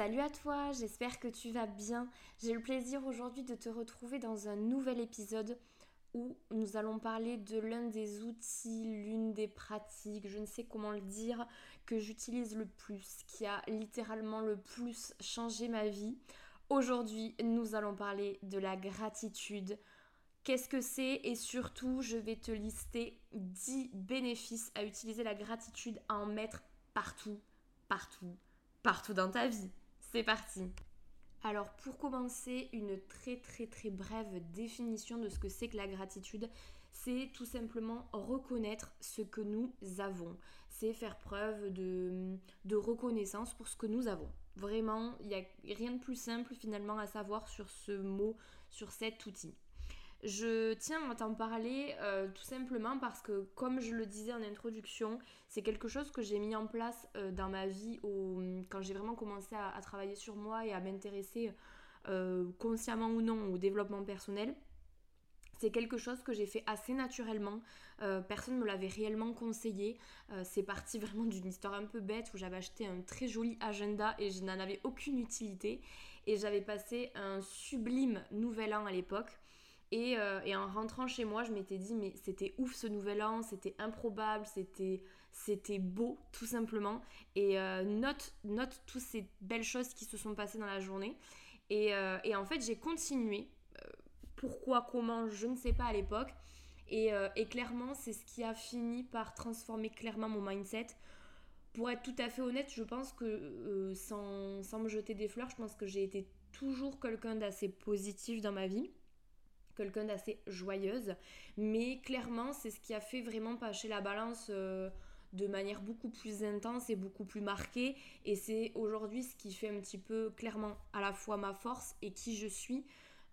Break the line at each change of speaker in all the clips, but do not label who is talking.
Salut à toi, j'espère que tu vas bien. J'ai le plaisir aujourd'hui de te retrouver dans un nouvel épisode où nous allons parler de l'un des outils, l'une des pratiques, je ne sais comment le dire, que j'utilise le plus, qui a littéralement le plus changé ma vie. Aujourd'hui, nous allons parler de la gratitude. Qu'est-ce que c'est? Et surtout, je vais te lister 10 bénéfices à utiliser la gratitude, à en mettre partout, partout, partout dans ta vie. C'est parti alors pour commencer, une très très très brève définition de ce que c'est que la gratitude, c'est tout simplement reconnaître ce que nous avons. C'est faire preuve de, de, reconnaissance pour ce que nous avons. Vraiment, il n'y a rien de plus simple finalement à savoir sur ce mot, sur cet outil. Je tiens à t'en parler euh, tout simplement parce que, comme je le disais en introduction, c'est quelque chose que j'ai mis en place euh, dans ma vie quand j'ai vraiment commencé à, travailler sur moi et à m'intéresser euh, consciemment ou non au développement personnel. C'est quelque chose que j'ai fait assez naturellement. personne ne me l'avait réellement conseillé. c'est parti vraiment d'une histoire un peu bête où j'avais acheté un très joli agenda et je n'en avais aucune utilité. Et j'avais passé un sublime nouvel an à l'époque. Euh, et, en rentrant chez moi, je m'étais dit, mais c'était ouf ce nouvel an, c'était improbable, c'était, beau, tout simplement. Et euh, note, note toutes ces belles choses qui se sont passées dans la journée. Et, euh, en fait, j'ai continué. pourquoi, comment, je ne sais pas à l'époque. Et, et clairement, c'est ce qui a fini par transformer clairement mon mindset. Pour être tout à fait honnête, je pense que sans, sans me jeter des fleurs, je pense que j'ai été toujours quelqu'un d'assez positif dans ma vie quelqu'un d'assez joyeuse. Mais clairement, c'est ce qui a fait vraiment passer la balance euh, de manière beaucoup plus intense et beaucoup plus marquée. Et c'est aujourd'hui ce qui fait un petit peu clairement à la fois ma force et qui je suis.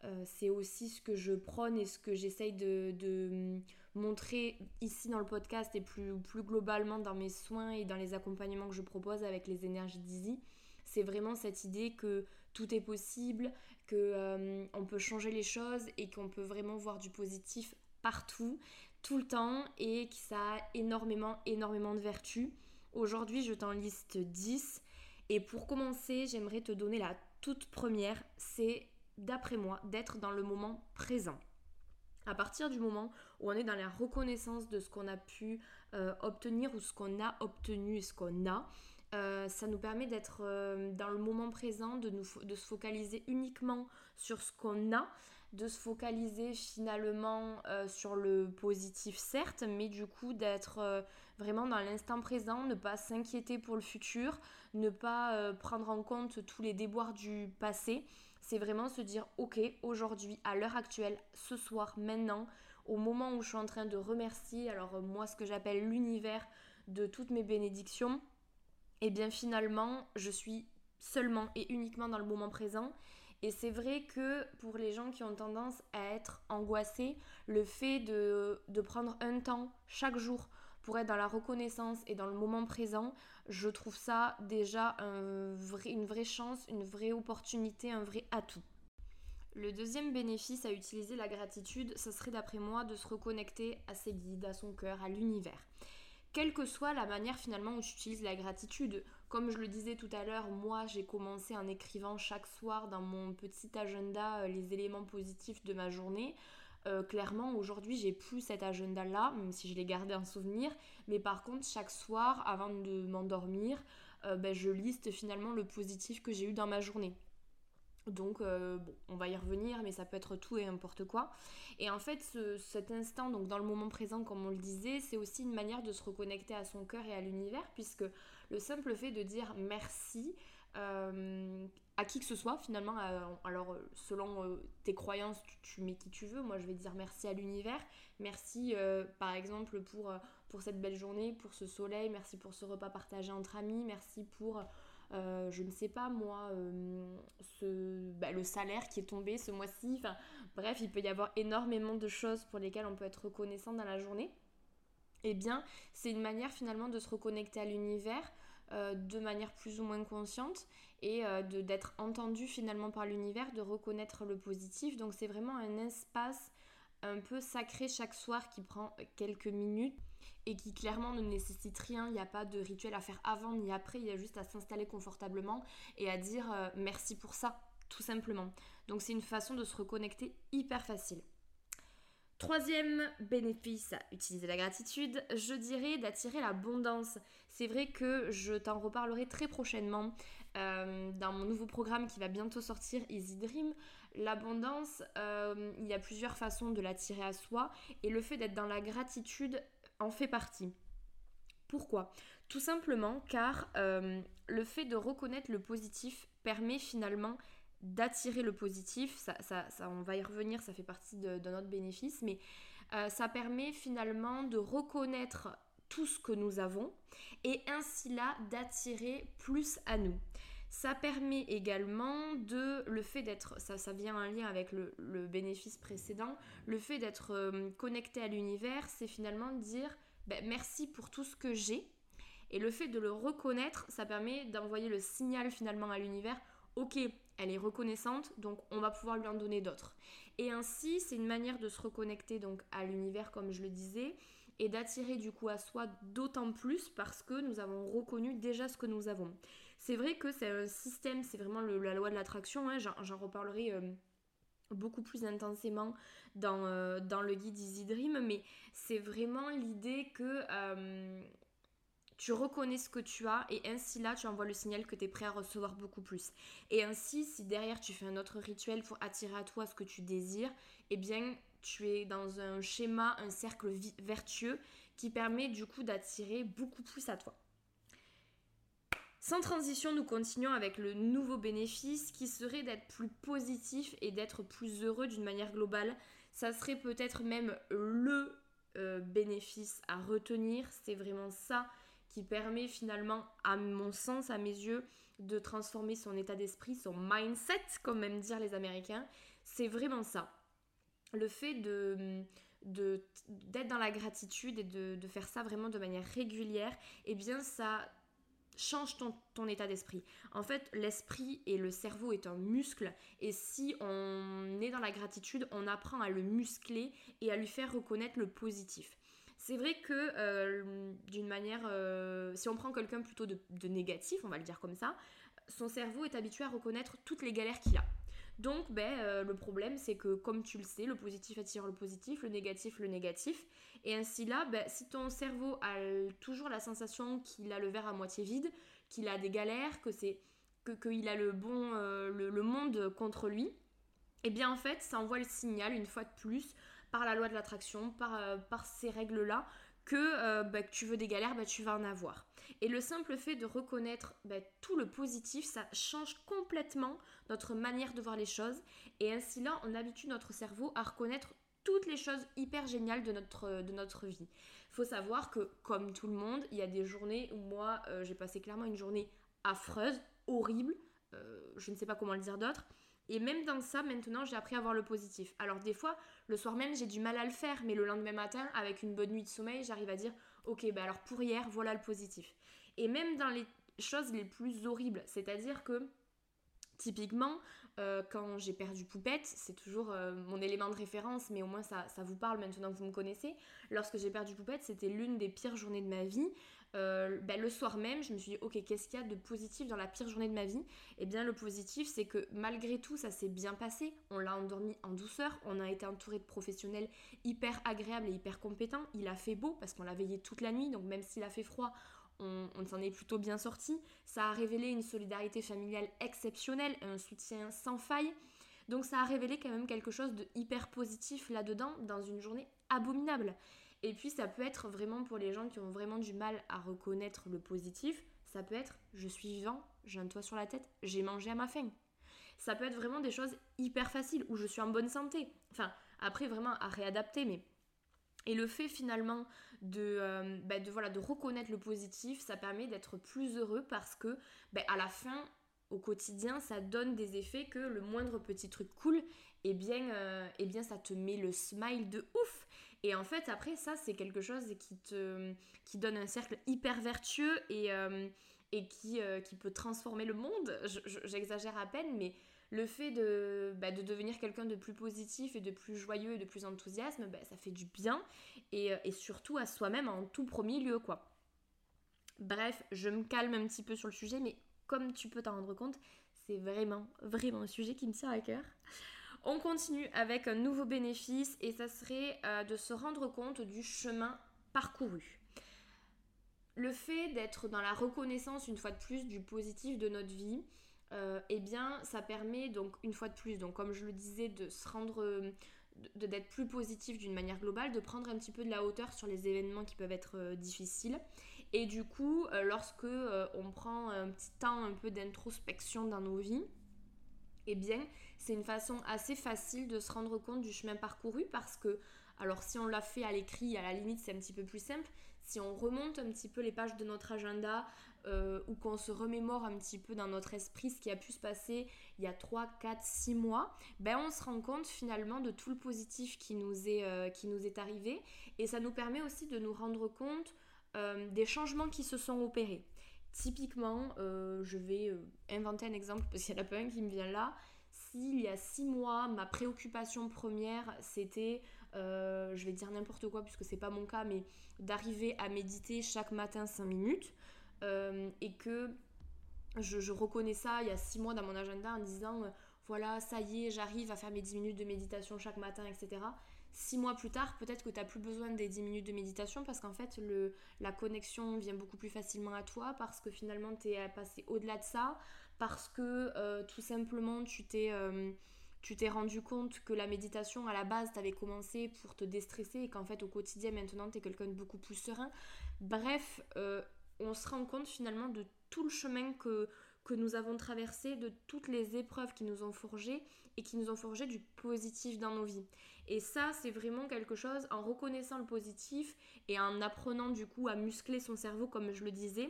Euh, c'est aussi ce que je prône et ce que j'essaye de, de, montrer ici dans le podcast et plus, plus globalement dans mes soins et dans les accompagnements que je propose avec les énergies d'Easy. C'est vraiment cette idée que tout est possible, qu'on euh, on peut changer les choses et qu'on peut vraiment voir du positif partout, tout le temps et que ça a énormément, énormément de vertus. Aujourd'hui, je t'en liste 10 et pour commencer, j'aimerais te donner la toute première, c'est d'après moi d'être dans le moment présent. À partir du moment où on est dans la reconnaissance de ce qu'on a pu euh, obtenir ou ce qu'on a obtenu et ce qu'on a, euh, ça nous permet d'être euh, dans le moment présent, de, nous, se focaliser uniquement sur ce qu'on a, de se focaliser finalement euh, sur le positif certes, mais du coup d'être vraiment dans l'instant présent, ne pas s'inquiéter pour le futur, ne pas prendre en compte tous les déboires du passé. C'est vraiment se dire ok aujourd'hui, à l'heure actuelle, ce soir, maintenant, au moment où je suis en train de remercier, alors moi ce que j'appelle l'univers de toutes mes bénédictions, et eh bien finalement, je suis seulement et uniquement dans le moment présent. Et c'est vrai que pour les gens qui ont tendance à être angoissés, le fait de, prendre un temps chaque jour pour être dans la reconnaissance et dans le moment présent, je trouve ça déjà une vraie chance, une vraie opportunité, un vrai atout. Le deuxième bénéfice à utiliser la gratitude, ce serait d'après moi de se reconnecter à ses guides, à son cœur, à l'univers quelle que soit la manière finalement où tu utilises la gratitude. Comme je le disais tout à l'heure, moi j'ai commencé en écrivant chaque soir dans mon petit agenda euh, les éléments positifs de ma journée. Euh, clairement, aujourd'hui, j'ai plus cet agenda-là, même si je l'ai gardé en souvenir. Mais par contre, chaque soir, avant de m'endormir, euh, ben, je liste finalement le positif que j'ai eu dans ma journée. Donc, bon, on va y revenir, mais ça peut être tout et n'importe quoi. Et en fait, cet instant, donc dans le moment présent, comme on le disait, c'est aussi une manière de se reconnecter à son cœur et à l'univers, puisque le simple fait de dire merci euh, à qui que ce soit, finalement, alors selon euh, tes croyances, tu, mets qui tu veux. Moi, je vais dire merci à l'univers. Merci, euh, par exemple, pour, pour cette belle journée, pour ce soleil. Merci pour ce repas partagé entre amis. Merci pour. Je ne sais pas moi, ce, bah, le salaire qui est tombé ce mois-ci. Bref, il peut y avoir énormément de choses pour lesquelles on peut être reconnaissant dans la journée. Eh bien, c'est une manière finalement de se reconnecter à l'univers euh, de manière plus ou moins consciente et euh, d'être entendu finalement par l'univers, de reconnaître le positif. Donc c'est vraiment un espace un peu sacré chaque soir qui prend quelques minutes et qui clairement ne nécessite rien. Il n'y a pas de rituel à faire avant ni après, il y a juste à s'installer confortablement et à dire euh, merci pour ça, tout simplement. Donc c'est une façon de se reconnecter hyper facile. Troisième bénéfice à utiliser la gratitude, je dirais d'attirer l'abondance. C'est vrai que je t'en reparlerai très prochainement euh, dans mon nouveau programme qui va bientôt sortir, Easy Dream. L'abondance, euh, il y a plusieurs façons de l'attirer à soi et le fait d'être dans la gratitude en fait partie. Pourquoi? Tout simplement car euh, le fait de reconnaître le positif permet finalement d'attirer le positif. Ça, ça, on va y revenir, ça fait partie de, notre bénéfice, mais euh, ça permet finalement de reconnaître tout ce que nous avons et ainsi là d'attirer plus à nous. Ça permet également de le fait d'être, ça, ça vient en lien avec le, bénéfice précédent, le fait d'être euh, connecté à l'univers, c'est finalement de dire ben, merci pour tout ce que j'ai. Et le fait de le reconnaître, ça permet d'envoyer le signal finalement à l'univers, ok, elle est reconnaissante, donc on va pouvoir lui en donner d'autres. Et ainsi, c'est une manière de se reconnecter donc à l'univers, comme je le disais, et d'attirer du coup à soi d'autant plus parce que nous avons reconnu déjà ce que nous avons. C'est vrai que c'est un système, c'est vraiment la loi de l'attraction, hein, j'en reparlerai. Euh, beaucoup plus intensément dans, euh, dans le guide Easy Dream, mais c'est vraiment l'idée que euh, tu reconnais ce que tu as et ainsi là tu envoies le signal que tu es prêt à recevoir beaucoup plus. Et ainsi si derrière tu fais un autre rituel pour attirer à toi ce que tu désires, eh bien tu es dans un schéma, un cercle vertueux qui permet du coup d'attirer beaucoup plus à toi. Sans transition, nous continuons avec le nouveau bénéfice qui serait d'être plus positif et d'être plus heureux d'une manière globale. Ça serait peut-être même le euh, bénéfice à retenir. C'est vraiment ça qui permet finalement, à mon sens, à mes yeux, de transformer son état d'esprit, son mindset, comme aiment dire les Américains. C'est vraiment ça. Le fait d'être dans la gratitude et de, de, faire ça vraiment de manière régulière, eh bien ça change ton, état d'esprit. En fait, l'esprit et le cerveau est un muscle et si on est dans la gratitude, on apprend à le muscler et à lui faire reconnaître le positif. C'est vrai que euh, d'une manière, euh, si on prend quelqu'un plutôt de, négatif, on va le dire comme ça, son cerveau est habitué à reconnaître toutes les galères qu'il a. Donc, ben, euh, le problème, c'est que, comme tu le sais, le positif attire le positif, le négatif le négatif. Et ainsi là, ben, si ton cerveau a toujours la sensation qu'il a le verre à moitié vide, qu'il a des galères, que c'est qu'il a le bon, le, monde contre lui, et eh bien en fait, ça envoie le signal une fois de plus par la loi de l'attraction, par, euh, ces règles-là, que, euh, bah, que, tu veux des galères, bah, tu vas en avoir. Et le simple fait de reconnaître bah, tout le positif, ça change complètement notre manière de voir les choses. Et ainsi là, on habitue notre cerveau à reconnaître toutes les choses hyper géniales de notre, de notre vie. Faut savoir que, comme tout le monde, il y a des journées où moi, euh, j'ai passé clairement une journée affreuse, horrible, je ne sais pas comment le dire d'autre. Et même dans ça, maintenant, j'ai appris à voir le positif. Alors des fois, le soir même, j'ai du mal à le faire, mais le lendemain matin, avec une bonne nuit de sommeil, j'arrive à dire, ok, bah alors pour hier, voilà le positif. Et même dans les choses les plus horribles, c'est-à-dire que Typiquement, euh, quand j'ai perdu Poupette, c'est toujours euh, mon élément de référence, mais au moins ça, ça, vous parle maintenant que vous me connaissez. Lorsque j'ai perdu Poupette, c'était l'une des pires journées de ma vie. Euh, ben, le soir même, je me suis dit, ok, qu'est-ce qu'il y a de positif dans la pire journée de ma vie? Eh bien, le positif, c'est que malgré tout, ça s'est bien passé. On l'a endormi en douceur. On a été entouré de professionnels hyper agréables et hyper compétents. Il a fait beau parce qu'on l'a veillé toute la nuit. Donc, même s'il a fait froid, on, on s'en est plutôt bien sorti. Ça a révélé une solidarité familiale exceptionnelle, un soutien sans faille. Donc ça a révélé quand même quelque chose de hyper positif là-dedans dans une journée abominable. Et puis ça peut être vraiment pour les gens qui ont vraiment du mal à reconnaître le positif, ça peut être je suis vivant, j'ai un toit sur la tête, j'ai mangé à ma faim. Ça peut être vraiment des choses hyper faciles où je suis en bonne santé. Enfin, après vraiment à réadapter, mais et le fait finalement de, euh, bah, de, voilà, de reconnaître le positif, ça permet d'être plus heureux parce que bah, à la fin, au quotidien, ça donne des effets que le moindre petit truc cool, eh bien, euh, eh bien ça te met le smile de ouf. Et en fait, après, ça, c'est quelque chose qui donne un cercle hyper vertueux et, euh, euh, qui peut transformer le monde. J'exagère à peine, mais le fait de, bah, de devenir quelqu'un de plus positif et de plus joyeux et de plus enthousiaste, bah, ça fait du bien. Et, et surtout à soi-même en tout premier lieu, quoi. Bref, je me calme un petit peu sur le sujet, mais comme tu peux t'en rendre compte, c'est vraiment, vraiment un sujet qui me tient à cœur. On continue avec un nouveau bénéfice et ça serait euh, de se rendre compte du chemin parcouru. Le fait d'être dans la reconnaissance une fois de plus du positif de notre vie, euh, eh bien ça permet donc une fois de plus, comme je le disais, de se rendre d'être plus positif d'une manière globale, de prendre un petit peu de la hauteur sur les événements qui peuvent être euh, difficiles et du coup, euh, lorsque euh, on prend un petit temps un peu d'introspection dans nos vies, eh bien, c'est une façon assez facile de se rendre compte du chemin parcouru parce que, alors si on l'a fait à l'écrit, à la limite, c'est un petit peu plus simple. Si on remonte un petit peu les pages de notre agenda euh, ou qu'on se remémore un petit peu dans notre esprit ce qui a pu se passer il y a 3, 4, 6 mois, ben on se rend compte finalement de tout le positif qui nous est, qui nous est arrivé et ça nous permet aussi de nous rendre compte euh, des changements qui se sont opérés. Typiquement, euh, je vais euh, inventer un exemple parce qu'il n'y en a pas un qui me vient là. S'il y a six mois, ma préoccupation première, c'était, je vais dire n'importe quoi puisque c'est pas mon cas, mais d'arriver à méditer chaque matin 5 minutes et que je, reconnais ça il y a six mois dans mon agenda en disant voilà, ça y est, j'arrive à faire mes 10 minutes de méditation chaque matin, etc six mois plus tard, peut-être que tu n'as plus besoin des 10 minutes de méditation parce qu'en fait, la connexion vient beaucoup plus facilement à toi, parce que finalement, tu es passé au-delà de ça, parce que euh, tout simplement, tu t'es... Euh, tu t'es rendu compte que la méditation à la base t'avais commencé pour te déstresser et qu'en fait au quotidien maintenant tu es quelqu'un de beaucoup plus serein. Bref, euh, on se rend compte finalement de tout le chemin que, que nous avons traversé, de toutes les épreuves qui nous ont forgé et qui nous ont forgé du positif dans nos vies. Et ça, c'est vraiment quelque chose, en reconnaissant le positif et en apprenant du coup à muscler son cerveau, comme je le disais,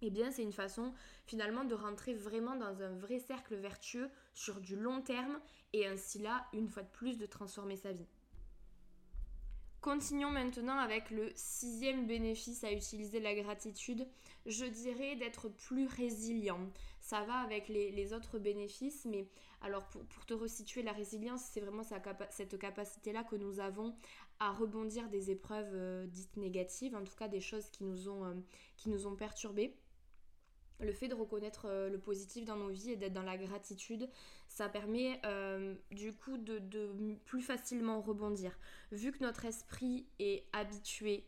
eh bien c'est une façon finalement de rentrer vraiment dans un vrai cercle vertueux sur du long terme et ainsi là, une fois de plus, de transformer sa vie. Continuons maintenant avec le sixième bénéfice à utiliser la gratitude. Je dirais d'être plus résilient. Ça va avec les, autres bénéfices, mais alors pour, te resituer, la résilience, c'est vraiment cette capacité-là que nous avons à rebondir des épreuves euh, dites négatives, en tout cas des choses qui nous ont, euh, qui nous ont perturbés le fait de reconnaître euh, le positif dans nos vies et d'être dans la gratitude, ça permet euh, du coup de, plus facilement rebondir. Vu que notre esprit est habitué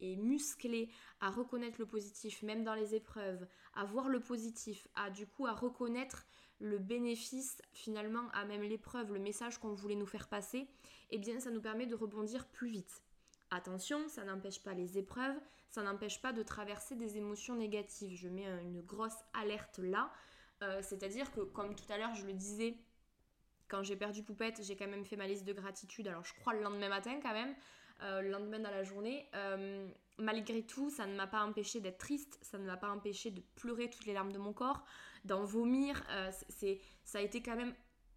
et musclé à reconnaître le positif, même dans les épreuves, à voir le positif, à du coup à reconnaître le bénéfice finalement à même l'épreuve, le message qu'on voulait nous faire passer, eh bien ça nous permet de rebondir plus vite. Attention, ça n'empêche pas les épreuves, ça n'empêche pas de traverser des émotions négatives. Je mets une grosse alerte là. Euh, c'est-à-dire que, comme tout à l'heure, je le disais, quand j'ai perdu Poupette, j'ai quand même fait ma liste de gratitude. Alors, je crois le lendemain matin quand même, euh, le lendemain dans la journée. Euh, malgré tout, ça ne m'a pas empêché d'être triste, ça ne m'a pas empêché de pleurer toutes les larmes de mon corps, d'en vomir. ça a été quand même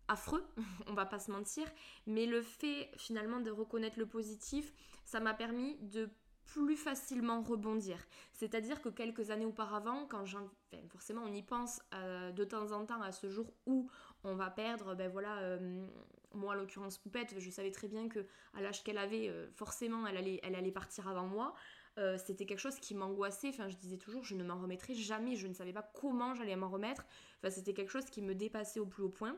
affreux, on va pas se mentir, mais le fait finalement de reconnaître le positif, ça m'a permis de plus facilement rebondir. C'est-à-dire que quelques années auparavant, quand j'en... forcément on y pense euh, de temps en temps à ce jour où on va perdre, ben voilà, euh, moi en l'occurrence Poupette, je savais très bien que à l'âge qu'elle avait, euh, forcément elle allait, elle allait partir avant moi. c'était quelque chose qui m'angoissait, enfin je disais toujours je ne m'en remettrai jamais, je ne savais pas comment j'allais m'en remettre, enfin c'était quelque chose qui me dépassait au plus haut point.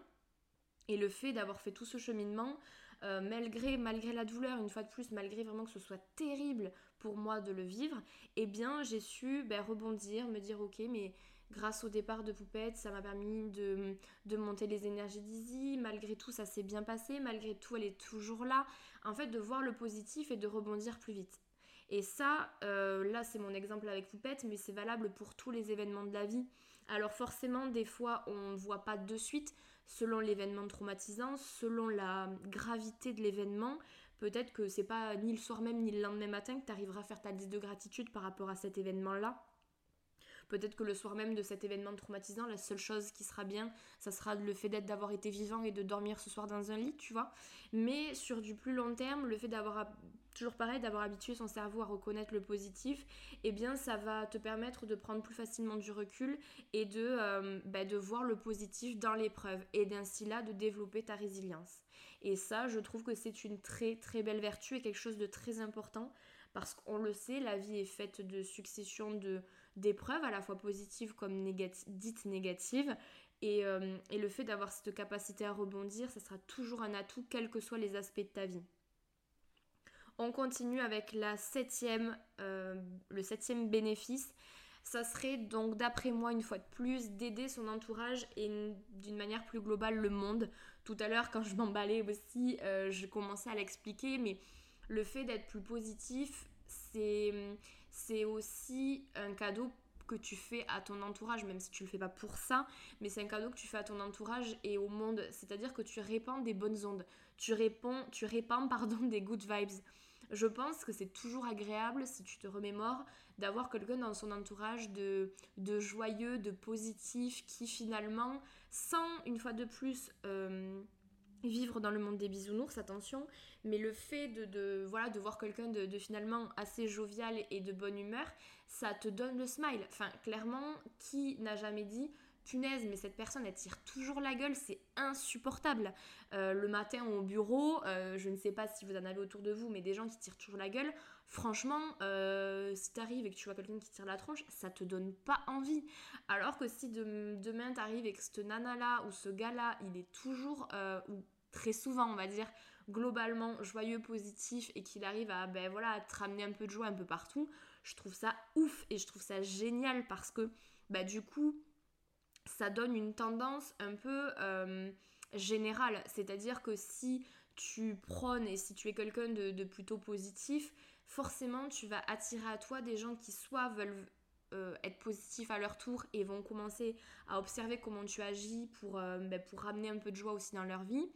Et le fait d'avoir fait tout ce cheminement, malgré, malgré la douleur, une fois de plus, malgré vraiment que ce soit terrible pour moi de le vivre, eh bien j'ai su ben, rebondir, me dire ok, mais grâce au départ de Poupette, ça m'a permis de, monter les énergies d'Izzy, malgré tout ça s'est bien passé, malgré tout elle est toujours là, en fait de voir le positif et de rebondir plus vite. Et ça, euh, là c'est mon exemple avec Poupette, mais c'est valable pour tous les événements de la vie. Alors forcément, des fois on ne voit pas de suite, selon l'événement traumatisant, selon la gravité de l'événement, peut-être que c'est pas ni le soir même ni le lendemain matin que tu arriveras à faire ta liste de gratitude par rapport à cet événement-là. Peut-être que le soir même de cet événement traumatisant, la seule chose qui sera bien, ça sera le fait d'avoir été vivant et de dormir ce soir dans un lit, tu vois. Mais sur du plus long terme, le fait d'avoir toujours pareil, d'avoir habitué son cerveau à reconnaître le positif, eh bien ça va te permettre de prendre plus facilement du recul et de, euh, bah, voir le positif dans l'épreuve et d'ainsi là de développer ta résilience. Et ça, je trouve que c'est une très très belle vertu et quelque chose de très important parce qu'on le sait, la vie est faite de succession d'épreuves à la fois positives comme dites négatives et, euh, et le fait d'avoir cette capacité à rebondir, ça sera toujours un atout quels que soient les aspects de ta vie. On continue avec la septième, euh, le septième bénéfice. Ça serait donc d'après moi une fois de plus d'aider son entourage et d'une manière plus globale le monde. Tout à l'heure quand je m'emballais aussi, euh, je commençais à l'expliquer, mais le fait d'être plus positif, c'est, aussi un cadeau que tu fais à ton entourage, même si tu le fais pas pour ça, mais c'est un cadeau que tu fais à ton entourage et au monde. C'est-à-dire que tu répands des bonnes ondes, tu répands, tu répands pardon, des good vibes. Je pense que c'est toujours agréable, si tu te remémores, d'avoir quelqu'un dans son entourage de, de joyeux, de positif, qui finalement, sans une fois de plus euh, vivre dans le monde des bisounours, attention, mais le fait de, voilà, de voir quelqu'un de, finalement assez jovial et de bonne humeur, ça te donne le smile. Enfin, clairement, qui n'a jamais dit punaise, mais cette personne, elle tire toujours la gueule, c'est insupportable. Euh, le matin au bureau, euh, je ne sais pas si vous en avez autour de vous, mais des gens qui tirent toujours la gueule, franchement, euh, si t'arrives et que tu vois quelqu'un qui tire la tronche, ça te donne pas envie. Alors que si demain t'arrives et que ce nana-là ou ce gars-là, il est toujours, ou très souvent, on va dire, globalement joyeux, positif et qu'il arrive à, ben voilà, à te ramener un peu de joie un peu partout, je trouve ça ouf et je trouve ça génial parce que, bah, du coup, ça donne une tendance un peu euh, générale. C'est-à-dire que si tu prônes et si tu es quelqu'un de, plutôt positif, forcément tu vas attirer à toi des gens qui soit veulent euh, être positifs à leur tour et vont commencer à observer comment tu agis pour, euh, ben, ramener un peu de joie aussi dans leur vie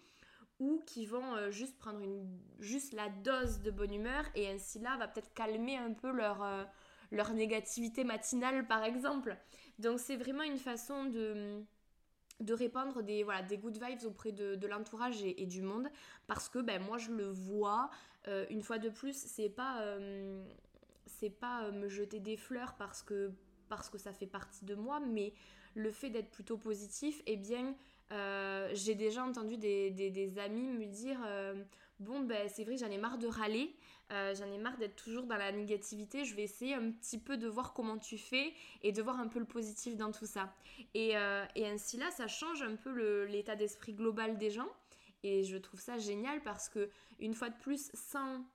ou qui vont juste prendre juste la dose de bonne humeur et ainsi là va peut-être calmer un peu leur négativité matinale par exemple. Donc c'est vraiment une façon de, de répandre des, voilà, des good vibes auprès de, l'entourage et, du monde. Parce que ben, moi je le vois euh, une fois de plus c'est pas euh, c'est pas euh, me jeter des fleurs parce que parce que ça fait partie de moi mais le fait d'être plutôt positif eh bien j'ai déjà entendu des, des, amis me dire bon ben c'est vrai j'en ai marre de râler euh, j'en ai marre d'être toujours dans la négativité. Je vais essayer un petit peu de voir comment tu fais et de voir un peu le positif dans tout ça. Et, euh, ainsi là, ça change un peu l'état d'esprit global des gens. Et je trouve ça génial parce que, une fois de plus, sans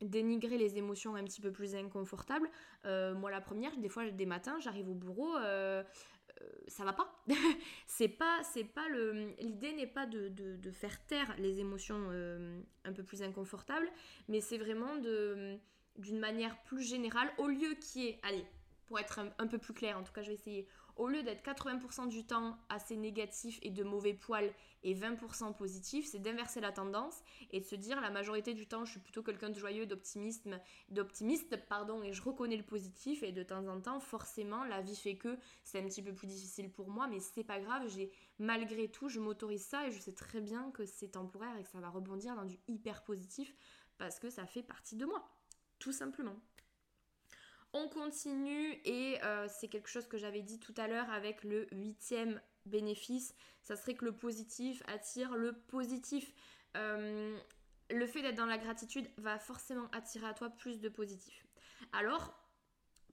dénigrer les émotions un petit peu plus inconfortables. Euh, moi, la première, des fois, des matins, j'arrive au bureau, ça va pas. c'est pas, c'est pas le. L'idée n'est pas de, faire taire les émotions euh, un peu plus inconfortables, mais c'est vraiment de, d'une manière plus générale, au lieu qu'il y ait, allez, pour être un, peu plus clair, en tout cas, je vais essayer, au lieu d'être 80% du temps assez négatif et de mauvais poils et 20% positif, c'est d'inverser la tendance et de se dire la majorité du temps je suis plutôt quelqu'un de joyeux, d'optimiste, d'optimiste pardon et je reconnais le positif et de temps en temps forcément la vie fait que c'est un petit peu plus difficile pour moi mais c'est pas grave, j'ai malgré tout je m'autorise ça et je sais très bien que c'est temporaire et que ça va rebondir dans du hyper positif parce que ça fait partie de moi tout simplement. On continue et euh, c'est quelque chose que j'avais dit tout à l'heure avec le huitième bénéfice, ça serait que le positif attire le positif. Euh, le fait d'être dans la gratitude va forcément attirer à toi plus de positif. Alors,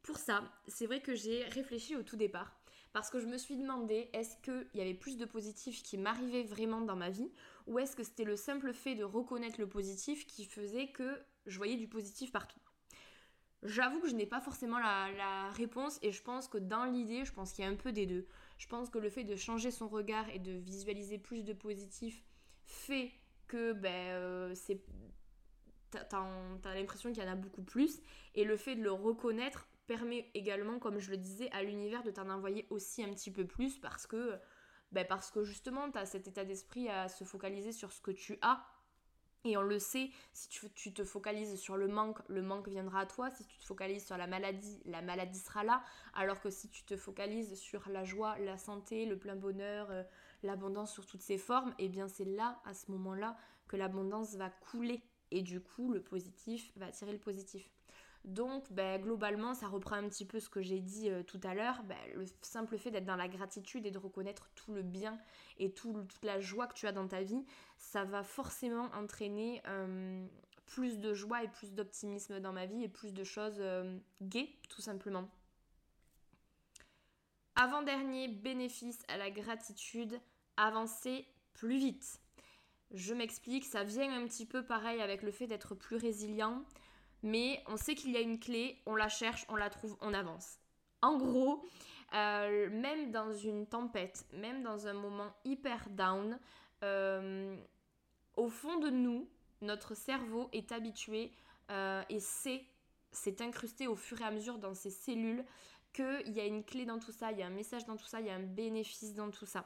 pour ça, c'est vrai que j'ai réfléchi au tout départ parce que je me suis demandé est-ce qu'il y avait plus de positif qui m'arrivait vraiment dans ma vie ou est-ce que c'était le simple fait de reconnaître le positif qui faisait que je voyais du positif partout? J'avoue que je n'ai pas forcément la, réponse et je pense que dans l'idée, je pense qu'il y a un peu des deux. Je pense que le fait de changer son regard et de visualiser plus de positif fait que ben, euh, t'as l'impression qu'il y en a beaucoup plus et le fait de le reconnaître permet également, comme je le disais, à l'univers de t'en envoyer aussi un petit peu plus parce que, ben parce que justement, tu as cet état d'esprit à se focaliser sur ce que tu as Et on le sait, si tu, te focalises sur le manque, le manque viendra à toi. Si tu te focalises sur la maladie, la maladie sera là. Alors que si tu te focalises sur la joie, la santé, le plein bonheur, euh, l'abondance sur toutes ses formes, eh bien c'est là, à ce moment-là, que l'abondance va couler. Et du coup, le positif va attirer le positif. Donc, ben, globalement, ça reprend un petit peu ce que j'ai dit euh, tout à l'heure. Ben, le simple fait d'être dans la gratitude et de reconnaître tout le bien et toute la joie que tu as dans ta vie, ça va forcément entraîner plus de joie et plus d'optimisme dans ma vie et plus de choses gaies, tout simplement. Avant-dernier bénéfice à la gratitude, avancer plus vite. Je m'explique, ça vient un petit peu pareil avec le fait d'être plus résilient mais on sait qu'il y a une clé, on la cherche, on la trouve, on avance. En gros, euh, même dans une tempête, même dans un moment hyper down, euh, au fond de nous, notre cerveau est habitué euh, et sait, c'est incrusté au fur et à mesure dans ses cellules qu'il y a une clé dans tout ça, il y a un message dans tout ça, il y a un bénéfice dans tout ça.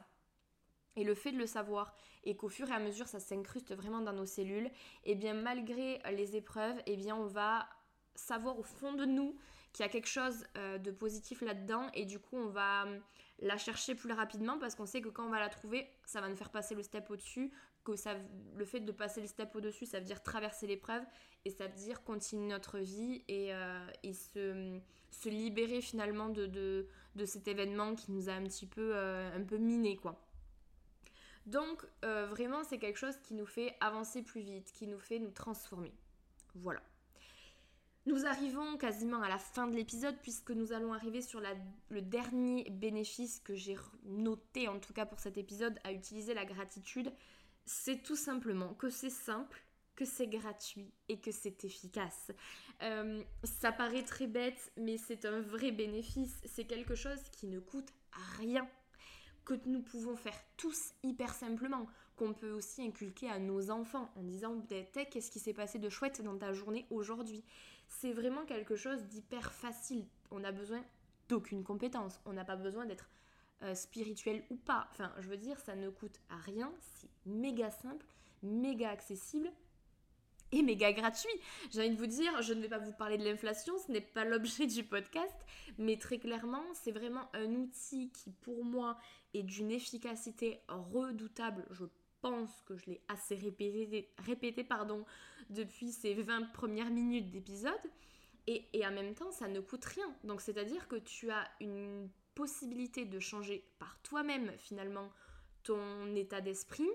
Et le fait de le savoir et qu'au fur et à mesure ça s'incruste vraiment dans nos cellules, et eh bien malgré les épreuves, et eh bien on va savoir au fond de nous qu'il y a quelque chose euh, de positif là-dedans et du coup on va hum, la chercher plus rapidement parce qu'on sait que quand on va la trouver, ça va nous faire passer le step au-dessus, que ça, le fait de passer le step au-dessus, ça veut dire traverser l'épreuve et ça veut dire continuer notre vie et, euh, hum, se, libérer finalement de, cet événement qui nous a un petit peu, euh, peu miné quoi. Donc euh, vraiment c'est quelque chose qui nous fait avancer plus vite, qui nous fait nous transformer. Voilà. Nous arrivons quasiment à la fin de l'épisode puisque nous allons arriver sur le dernier bénéfice que j'ai noté en tout cas pour cet épisode à utiliser la gratitude. C'est tout simplement que c'est simple, que c'est gratuit et que c'est efficace. Euh, ça paraît très bête mais c'est un vrai bénéfice. C'est quelque chose qui ne coûte rien que nous pouvons faire tous hyper simplement, qu'on peut aussi inculquer à nos enfants en disant qu'est-ce qui s'est passé de chouette dans ta journée aujourd'hui? C'est vraiment quelque chose d'hyper facile. On n'a besoin d'aucune compétence. On n'a pas besoin d'être euh, spirituel ou pas. Enfin, je veux dire, ça ne coûte rien. C'est méga simple, méga accessible méga gratuit. J'ai envie de vous dire, je ne vais pas vous parler de l'inflation, ce n'est pas l'objet du podcast, mais très clairement, c'est vraiment un outil qui pour moi est d'une efficacité redoutable. Je pense que je l'ai assez répété, répété pardon, depuis ces 20 premières minutes d'épisode. Et, et en même temps, ça ne coûte rien. Donc c'est-à-dire que tu as une possibilité de changer par toi-même finalement ton état d'esprit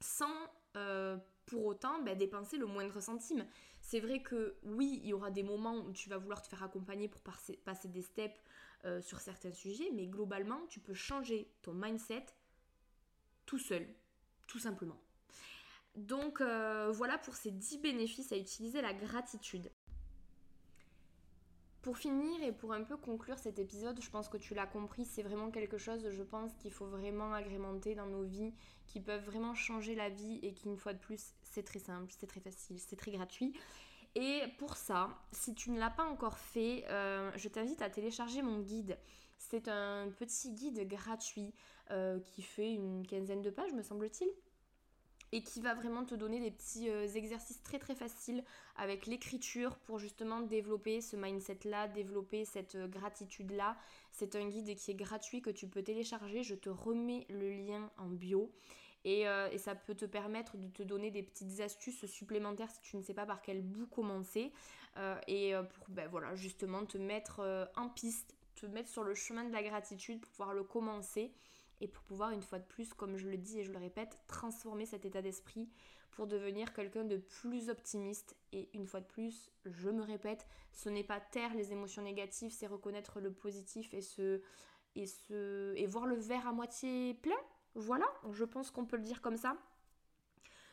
sans... Euh, pour autant ben, dépenser le moindre centime. C'est vrai que oui, il y aura des moments où tu vas vouloir te faire accompagner pour passer, des steps euh, sur certains sujets, mais globalement, tu peux changer ton mindset tout seul, tout simplement. Donc euh, voilà pour ces 10 bénéfices à utiliser la gratitude. Pour finir et pour un peu conclure cet épisode, je pense que tu l'as compris, c'est vraiment quelque chose, je pense, qu'il faut vraiment agrémenter dans nos vies, qui peuvent vraiment changer la vie et qui, une fois de plus, c'est très simple, c'est très facile, c'est très gratuit. Et pour ça, si tu ne l'as pas encore fait, euh, je t'invite à télécharger mon guide. C'est un petit guide gratuit euh, qui fait une quinzaine de pages, me semble-t-il et qui va vraiment te donner des petits euh, exercices très très faciles avec l'écriture pour justement développer ce mindset-là, développer cette euh, gratitude-là. C'est un guide qui est gratuit que tu peux télécharger, je te remets le lien en bio. Et, euh, et, ça peut te permettre de te donner des petites astuces supplémentaires si tu ne sais pas par quel bout commencer. et pour ben, voilà, justement te mettre en piste, te mettre sur le chemin de la gratitude pour pouvoir le commencer et pour pouvoir une fois de plus, comme je le dis et je le répète, transformer cet état d'esprit pour devenir quelqu'un de plus optimiste. Et une fois de plus, je me répète, ce n'est pas taire les émotions négatives, c'est reconnaître le positif et, se, et, voir le verre à moitié plein. Voilà, je pense qu'on peut le dire comme ça.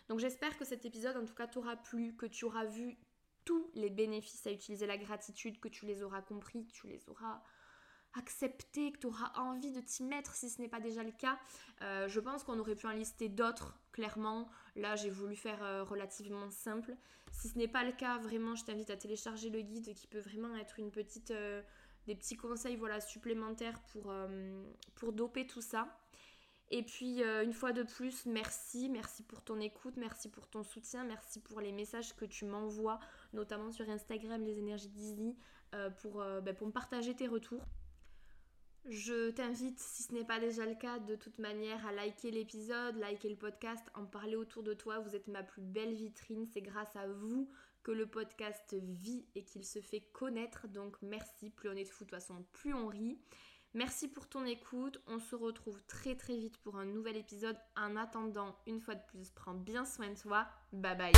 Donc j'espère que cet épisode en tout cas t'aura plu, que tu auras vu tous les bénéfices à utiliser la gratitude, que tu les auras compris, tu les auras accepter, que tu auras envie de t'y mettre si ce n'est pas déjà le cas. Euh, je pense qu'on aurait pu en lister d'autres, clairement. Là, j'ai voulu faire euh, relativement simple. Si ce n'est pas le cas, vraiment, je t'invite à télécharger le guide qui peut vraiment être une petite, euh, des petits conseils voilà, supplémentaires pour, doper tout ça. Et puis, une fois de plus, merci. Merci pour ton écoute, merci pour ton soutien, merci pour les messages que tu m'envoies, notamment sur Instagram, les énergies d'Izzy, pour, ben, pour me partager tes retours. Je t'invite, si ce n'est pas déjà le cas, de toute manière, à liker l'épisode, liker le podcast, en parler autour de toi. Vous êtes ma plus belle vitrine. C'est grâce à vous que le podcast vit et qu'il se fait connaître. Donc merci. Plus on est de fou, de toute façon, plus on rit. Merci pour ton écoute. On se retrouve très très vite pour un nouvel épisode. En attendant, une fois de plus, prends bien soin de toi. Bye bye.